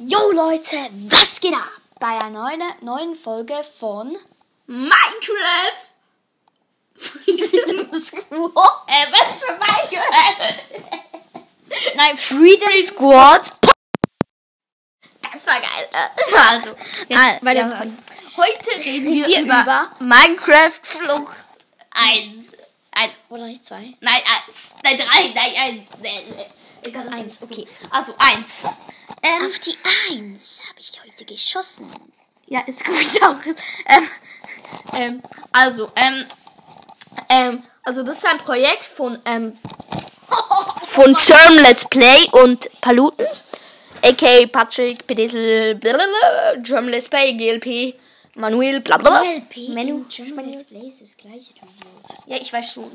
Jo Leute, was geht ab? Bei einer neuen, neuen Folge von Minecraft! Freedom Squad. Äh, was für Minecraft? Nein, Freedom Squad. Das war geil. Also, jetzt Ah, bei ja. Heute reden wir, über, über- Minecraft Flucht 1. Ein, Oder nicht zwei? nein, 1. Nein, 3. Nein, 1. Egal, das Eins, okay. Also 1. Ähm, Auf die Eins habe ich heute geschossen. Ja, ist gut auch. Ähm, ähm, also, ähm, ähm, also das ist ein Projekt von, ähm, von Germ Let's Play und Paluten. A.k.a. Patrick, Pedesel, Germ Let's Play, GLP, Manuel, blablabla. LP Menu. German Let's Play ist das gleiche, du. Ja, ich weiß schon.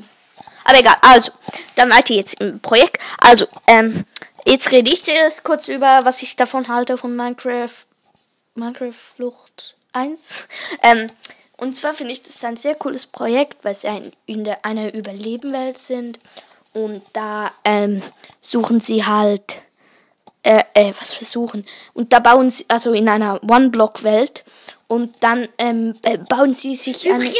Aber egal, also, dann weiter jetzt im Projekt. Also, ähm, jetzt rede ich zuerst kurz über, was ich davon halte von Minecraft, Minecraft Flucht 1. Ähm, und zwar finde ich das ein sehr cooles Projekt, weil sie ein, in der, einer Überlebenwelt sind. Und da, ähm, suchen sie halt, äh, äh, was versuchen. Und da bauen sie, also in einer One-Block-Welt. Und dann, ähm, äh, bauen sie sich eine... Übrigens,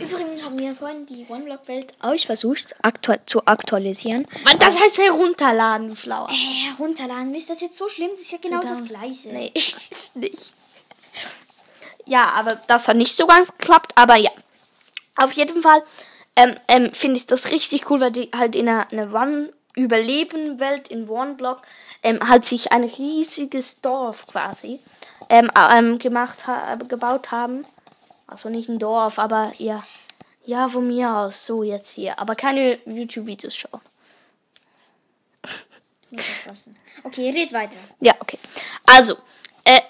übrigens haben wir vorhin die One-Block-Welt auch versucht aktu zu aktualisieren. Das heißt herunterladen, du Schlauer. Äh, herunterladen. Ist das jetzt so schlimm? Das ist ja genau das down. gleiche. Nee, ist nicht. Ja, aber das hat nicht so ganz geklappt, aber ja. Auf jeden Fall ähm, ähm, finde ich das richtig cool, weil die halt in einer, einer One-Überleben-Welt in One-Block ähm, halt sich ein riesiges Dorf quasi ähm, ähm, gemacht ha gebaut haben. Also nicht ein Dorf, aber ja. Ja, von mir aus, so jetzt hier. Aber keine YouTube-Videos schauen. Okay, red weiter. Ja, okay. Also, äh,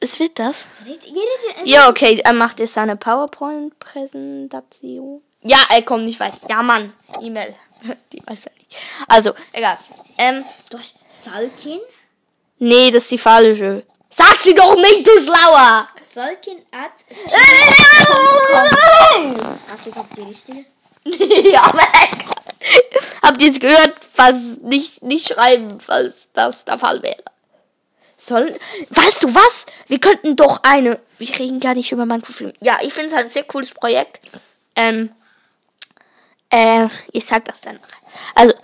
es wird das. Red, ihr redet, äh, Ja, okay, er macht jetzt seine PowerPoint-Präsentation. Ja, er kommt nicht weiter. Ja, Mann, E-Mail. Die weiß er. Also, egal. Ähm, durch Salkin. nee, das ist die falsche. Sag sie doch nicht, du Schlauer! Salkin at. Also, ich hab die richtige. ja, aber egal. Habt ihr es gehört? Falls nicht, nicht schreiben, falls das der Fall wäre. Soll, weißt du was? Wir könnten doch eine, wir reden gar nicht über Minecraft. Ja, ich finde es halt ein sehr cooles Projekt. Ähm, äh, ich sag das dann nachher. Also,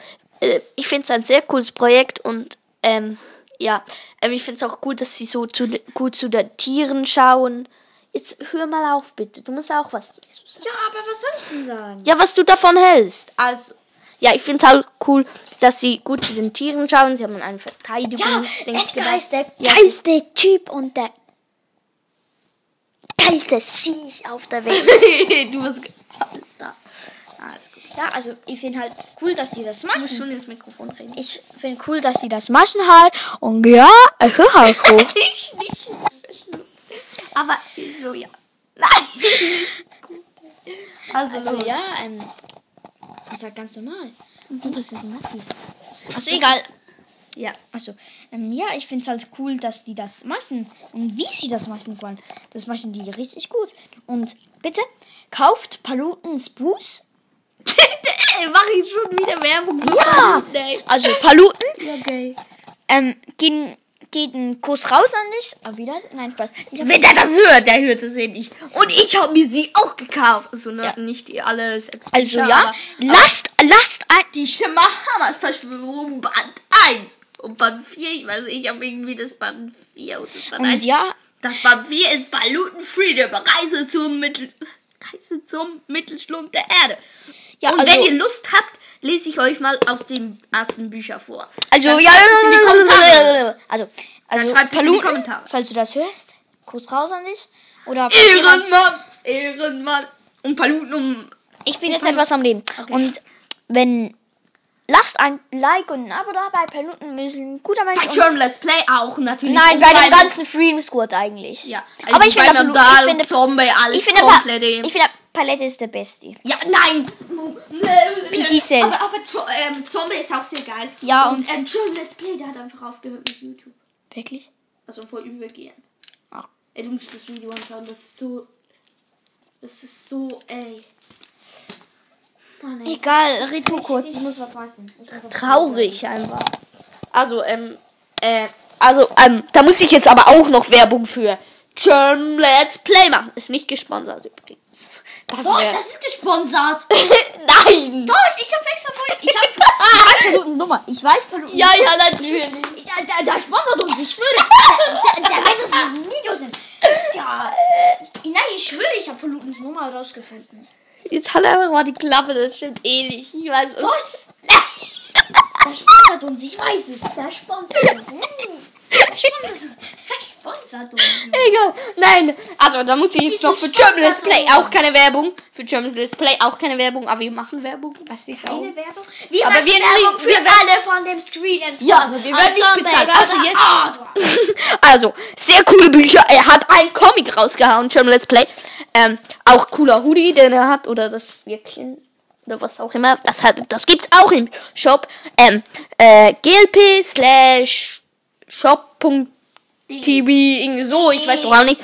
äh, ich finde es ein sehr cooles Projekt und, ähm, ja, ähm, ich finde es auch gut, dass sie so zu, gut zu den Tieren schauen. Jetzt hör mal auf, bitte. Du musst auch was dazu sagen. Ja, aber was soll ich denn sagen? Ja, was du davon hältst. Also, ja, ich finde es halt cool, dass sie gut zu den Tieren schauen. Sie haben einen Ja, Verteidigungsdings Edgar ist der Ja, geilste Typ und der geilste Sieg auf der Welt. du da. Alles gut. Ja, also ich finde halt cool, dass sie das Du musst machen. schon ins Mikrofon reden. Ich finde cool, dass sie das machen halt. Und ja, ich höre halt cool. nicht, nicht. Aber so, ja. Nein. also, Also los. ja, ähm, das ist halt ganz normal. Und was ist denn das hier? Also egal. Ja, also ähm, ja, ich finde es halt cool, dass die das machen und wie sie das machen wollen. Das machen die richtig gut. Und bitte kauft Palutens Buß. Mach ich schon wieder Werbung. Ja. Nee. Also Paluten Ja, okay. ähm, gehen, geht ein Kuss raus an dich. Aber wieder? Nein, Spaß. Wenn der das hört, der hört es eh nicht. Und ich habe mir sie auch gekauft. Also ne, Ja. nicht die alles. also ja, aber- lasst, lasst ein, Die Schimmerhammer-Verschwörung Band 1 und Band 4. Ich weiß nicht, ich habe irgendwie das Band 4 und das Band und 1. ja, Das Band 4 ist Paluten Freedom. Reise zum Mittel... Reise zum Mittelschlund der Erde. Ja, und also- wenn ihr Lust habt, lese ich euch mal aus den Arztenbüchern vor. Also, Dann ja, also, also, schreibt es in die Paluten, Kommentare. falls du das hörst, Kuss raus an dich. Oder Ehrenmann! Ehrenmann! Und Paluten um... ich bin jetzt etwas am Leben. Okay. Und wenn, lasst ein Like und ein Abo da bei Paluten, ein guter Mensch. Bei German Let's Play auch natürlich. Nein, bei dem ganzen Freedom Squad eigentlich. Ja, aber ich finde, Palu- Nadal, ich finde, Zombie, alles ich finde, komplett. Ich finde, Palette ist der Beste. Ja, nein! PT Cell. Aber, aber ähm, Zombie ist auch sehr geil. Ja, und, ähm, John Let's Play, der hat einfach aufgehört mit YouTube. Wirklich? Also vor übergehen. Ah. Ey, du musst das Video anschauen, das ist so. Das ist so, ey. Mann, ey. Egal, red kurz, ich muss was meisten. Traurig einfach. Also, ähm, äh, Also, ähm, da muss ich jetzt aber auch noch Werbung für German Let's Play machen. Ist nicht gesponsert übrigens. Das Doch, wär- das ist gesponsert. Nein! Doch, ich hab extra voll. Ich hab, ich weiß Palutens Nummer. Ich weiß Palutens Ja, ja, natürlich. Der, der, der sponsert uns, ich schwöre. Der, der, der weiß, dass die Videos sind. Äh, nein, ich schwöre, ich habe Palutens Nummer rausgefunden. Jetzt halt einfach mal die Klappe, das stimmt eh nicht. Ich weiß es. Was? Der sponsert uns, ich weiß es. Der sponsert uns. Hm. Der sponsert uns. Der sponsert uns. Egal. Nein. Also, da muss ich jetzt noch für German Let's Play auch keine Werbung. Für German Let's Play auch keine Werbung. Aber wir machen Werbung. Weiß ich auch. Keine Werbung. Wir Aber machen wir- Werbung für wir- alle von dem Screen. Ja, aber wir werden nicht bezahlt. Also jetzt- du- Also, sehr coole Bücher. Er hat einen Comic rausgehauen, German Let's Play. Ähm, auch cooler Hoodie, den er hat. Oder das Wirkchen. Oder was auch immer. Das hat, das gibt's auch im Shop. Ähm, äh, glp slash shop.tv. Irgendwie so. Ich weiß doch auch nicht.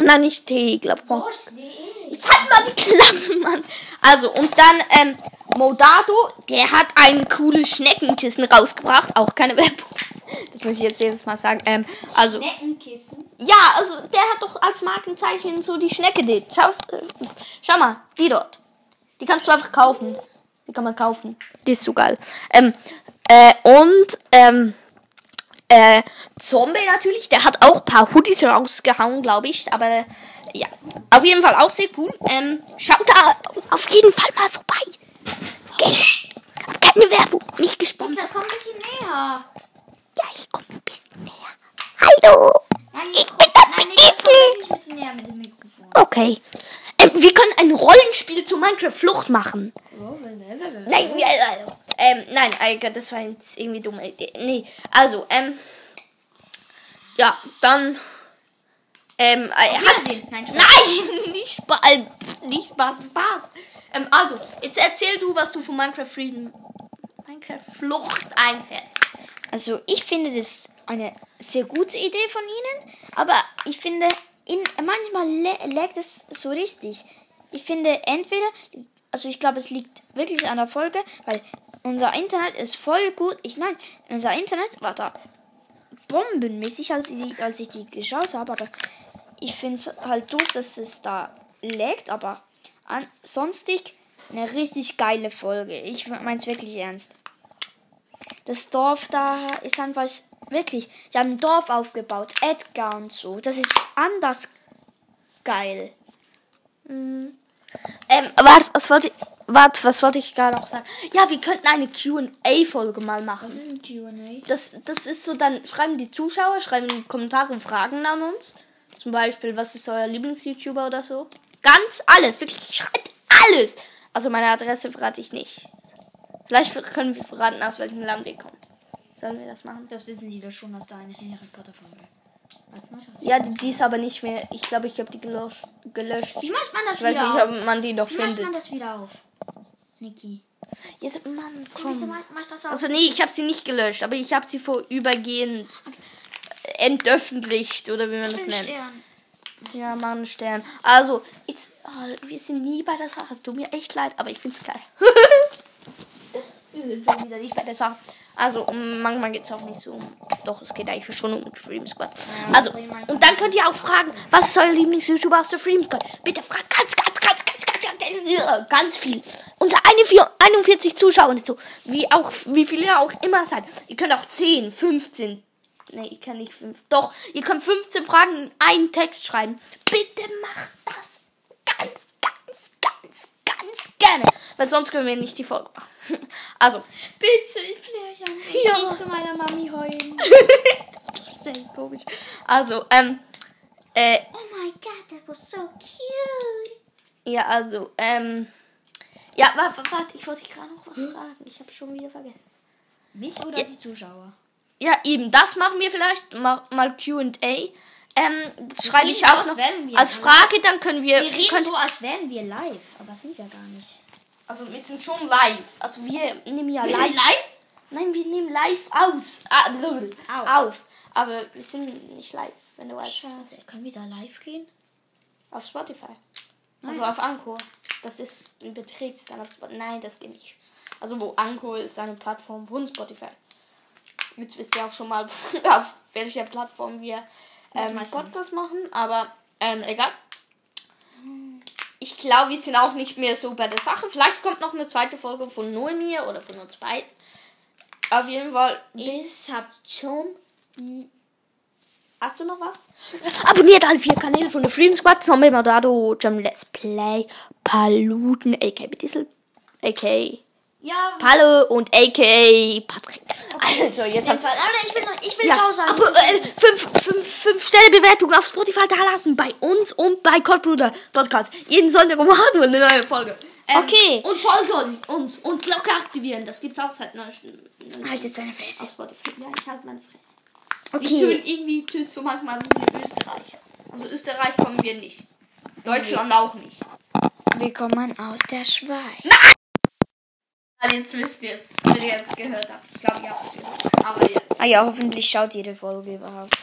Nein, nicht T. Was? Nee. Jetzt halt mal die Klappe, Mann. Also, und dann, ähm, Modado, der hat ein cooles Schneckenkissen rausgebracht. Auch keine Werbung. Das muss ich jetzt jedes Mal sagen. Ähm, also, Neckenkissen. ja, also, der hat doch als Markenzeichen so die Schnecke. Die, schau, äh, schau mal, die dort. Die kannst du einfach kaufen. Die kann man kaufen. Die ist so geil. Ähm, äh, und, ähm, äh, Zombie natürlich, der hat auch ein paar Hoodies rausgehauen, glaube ich. Aber ja, auf jeden Fall auch sehr cool. Ähm, schaut da auf jeden Fall mal vorbei. Okay. Keine Werbung, nicht gesponsert. Das kommt ein bisschen näher. Ja, ich komme ein bisschen näher. Hallo. Nein, Ich bin das nein, wirklich ein bisschen näher mit dem Mikrofon. Okay. Ähm, wir können ein Rollenspiel zu Minecraft Flucht machen. Alter, das war jetzt irgendwie dumme Idee. Nee, also, ähm, ja, dann, ähm, äh, hat, Nein, nein, nicht Spaß, äh, nicht Spaß, Spaß. Ähm, also, jetzt erzähl du, was du von Minecraft Freedom, Minecraft Flucht einsetzt. Also ich finde das eine sehr gute Idee von Ihnen, aber ich finde, in, manchmal lä- laggt es so richtig. Ich finde entweder, also ich glaube, es liegt wirklich an der Folge, weil unser Internet ist voll gut. Ich nein, unser Internet war da bombenmäßig, als ich, als ich die geschaut habe, aber ich finde es halt doof, dass es da laggt, aber ansonstig eine richtig geile Folge. Ich meine es wirklich ernst. Das Dorf da ist einfach wirklich. Sie haben ein Dorf aufgebaut, Edgar und so. Das ist anders geil. Ähm, warte, was wollte ich, warte, was wollte ich gerade noch sagen? Ja, wir könnten eine Q&A-Folge mal machen. ist ein QA. Das, das ist so, dann schreiben die Zuschauer, schreiben in die Kommentare Fragen an uns. Zum Beispiel, was ist euer Lieblings-YouTuber oder so. Ganz alles, wirklich, schreibt alles. Also meine Adresse verrate ich nicht. Vielleicht können wir verraten, aus welchem Land wir kommen. Sollen wir das machen? Das wissen sie doch schon aus der eine Harry Potter Folge. Was macht das? Ja, die, die ist aber nicht mehr. Ich glaube, ich habe die gelöscht. gelöscht. Wie macht man das Ich weiß wieder nicht, auf? ob man die noch Wie macht findet. man das wieder auf? Niki. Jetzt, Mann, Bitte komm. mach, mach das auf. Also nee, ich habe sie nicht gelöscht, aber ich habe sie vorübergehend entöffentlicht oder wie man das Fünf nennt. Stern. Ja, mach einen Stern. Also, jetzt, oh, wir sind nie bei der Sache. Es tut mir echt leid, aber ich find's geil. wir sind wieder nicht bei der Sache. Also, um, manchmal geht's auch nicht so um. Doch, es geht eigentlich schon um Freedom Squad. Also, und dann könnt ihr auch fragen, was ist euer Lieblings-YouTuber aus der Freedom Squad? Bitte fragt ganz, ganz, ganz, ganz, ganz, ganz, ganz viel. Unter eine vier- 41 Zuschauern ist so. Wie auch, wie viele auch immer seid. Ihr könnt auch 10, 15, Nee, ich kann nicht fünf. Doch, ihr könnt 15 Fragen in einen Text schreiben. Bitte macht das ganz, ganz, ganz, ganz gerne. Weil sonst können wir nicht die Folge machen. Also, Bitte, ich will. Ja. Nicht zu meiner Mami heulen. das ist echt komisch. Also, ähm, äh, oh my god, that was so cute. ja, also, ähm, ja, warte, warte, ich wollte gerade noch was fragen. Ich habe schon wieder vergessen. Mich oder Ja. die Zuschauer? Ja, eben, das machen wir vielleicht mal, mal Q&A. Ähm, das schreibe ich auch noch als. Frage, dann können wir, Wir reden so, als wären wir live, aber sind wir gar nicht. Also wir sind schon live. Also wir nehmen ja Wir live. sind live? Nein, wir nehmen live aus. Ah, Auf. auf. Aber wir sind nicht live, wenn du weißt. Schade. Können wir da live gehen? Auf Spotify. Also Nein. auf Anchor. Das ist, überträgt dann auf Spotify. Nein, das geht nicht. Also wo Anchor ist eine Plattform von Spotify. Jetzt wisst ihr auch schon mal, auf welcher Plattform wir ähm. Podcast machen. Aber ähm, egal. Ich glaube, wir sind auch nicht mehr so bei der Sache. Vielleicht kommt noch eine zweite Folge von nur mir oder von uns beiden. Auf jeden Fall. Ich hab schon. Hast du noch was? Abonniert alle vier Kanäle von der Freedom Squad, Zombie Modado, Jam Let's Play, Paluten, aka Bitissel, aka Ja, Palle und aka Patrick. Also, jetzt haben Fall. Aber ich will, noch, ich will ja, sagen. aber, äh, fünf, fünf, fünf Sterne Bewertung auf Spotify da lassen bei uns und bei Cold Bruder Podcast. Jeden Sonntag um 8 Uhr eine neue Folge. Ähm, Okay. Und folgt uns und Glocke aktivieren. Das gibt's auch seit neuestem. Halt jetzt deine Fresse. auf Spotify. Ja, ich halte meine Fresse. Okay. Die tönen irgendwie tönt so manchmal wie die Österreicher. Also Österreich kommen wir nicht. Deutschland auch nicht. Wir kommen aus der Schweiz. Also jetzt wisst ihr es, wenn ihr es gehört habt. Ich glaube, ihr habt es gehört. Aber ja, Ah ja, hoffentlich schaut jede Folge überhaupt.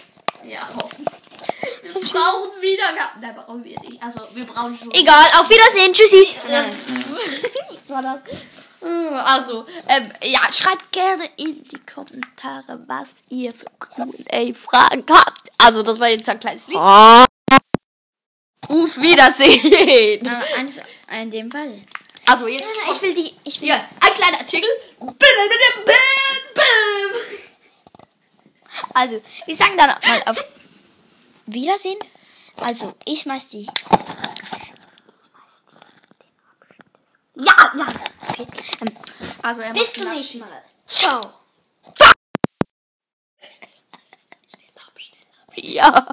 ja hoffentlich. Wir brauchen Wiedergaben. Nein, brauchen wir nicht. Also wir brauchen schon. Egal, auf Wiedersehen. Tschüssi. Was war das? Also, ähm, ja, schreibt gerne in die Kommentare, was ihr für Q&A-Fragen habt. Also, das war jetzt ein kleines Lied. Auf Wiedersehen. Äh, eines, in dem Fall. Also, jetzt... Ich will die. Ich will. Ja, ein kleiner Artikel. Bim, bim, bim. Also, wir sagen dann mal auf Wiedersehen. Also, ich schmeiß die. Ja, ja. Also, er bis zum nächsten. Mal. Ciao. Ja.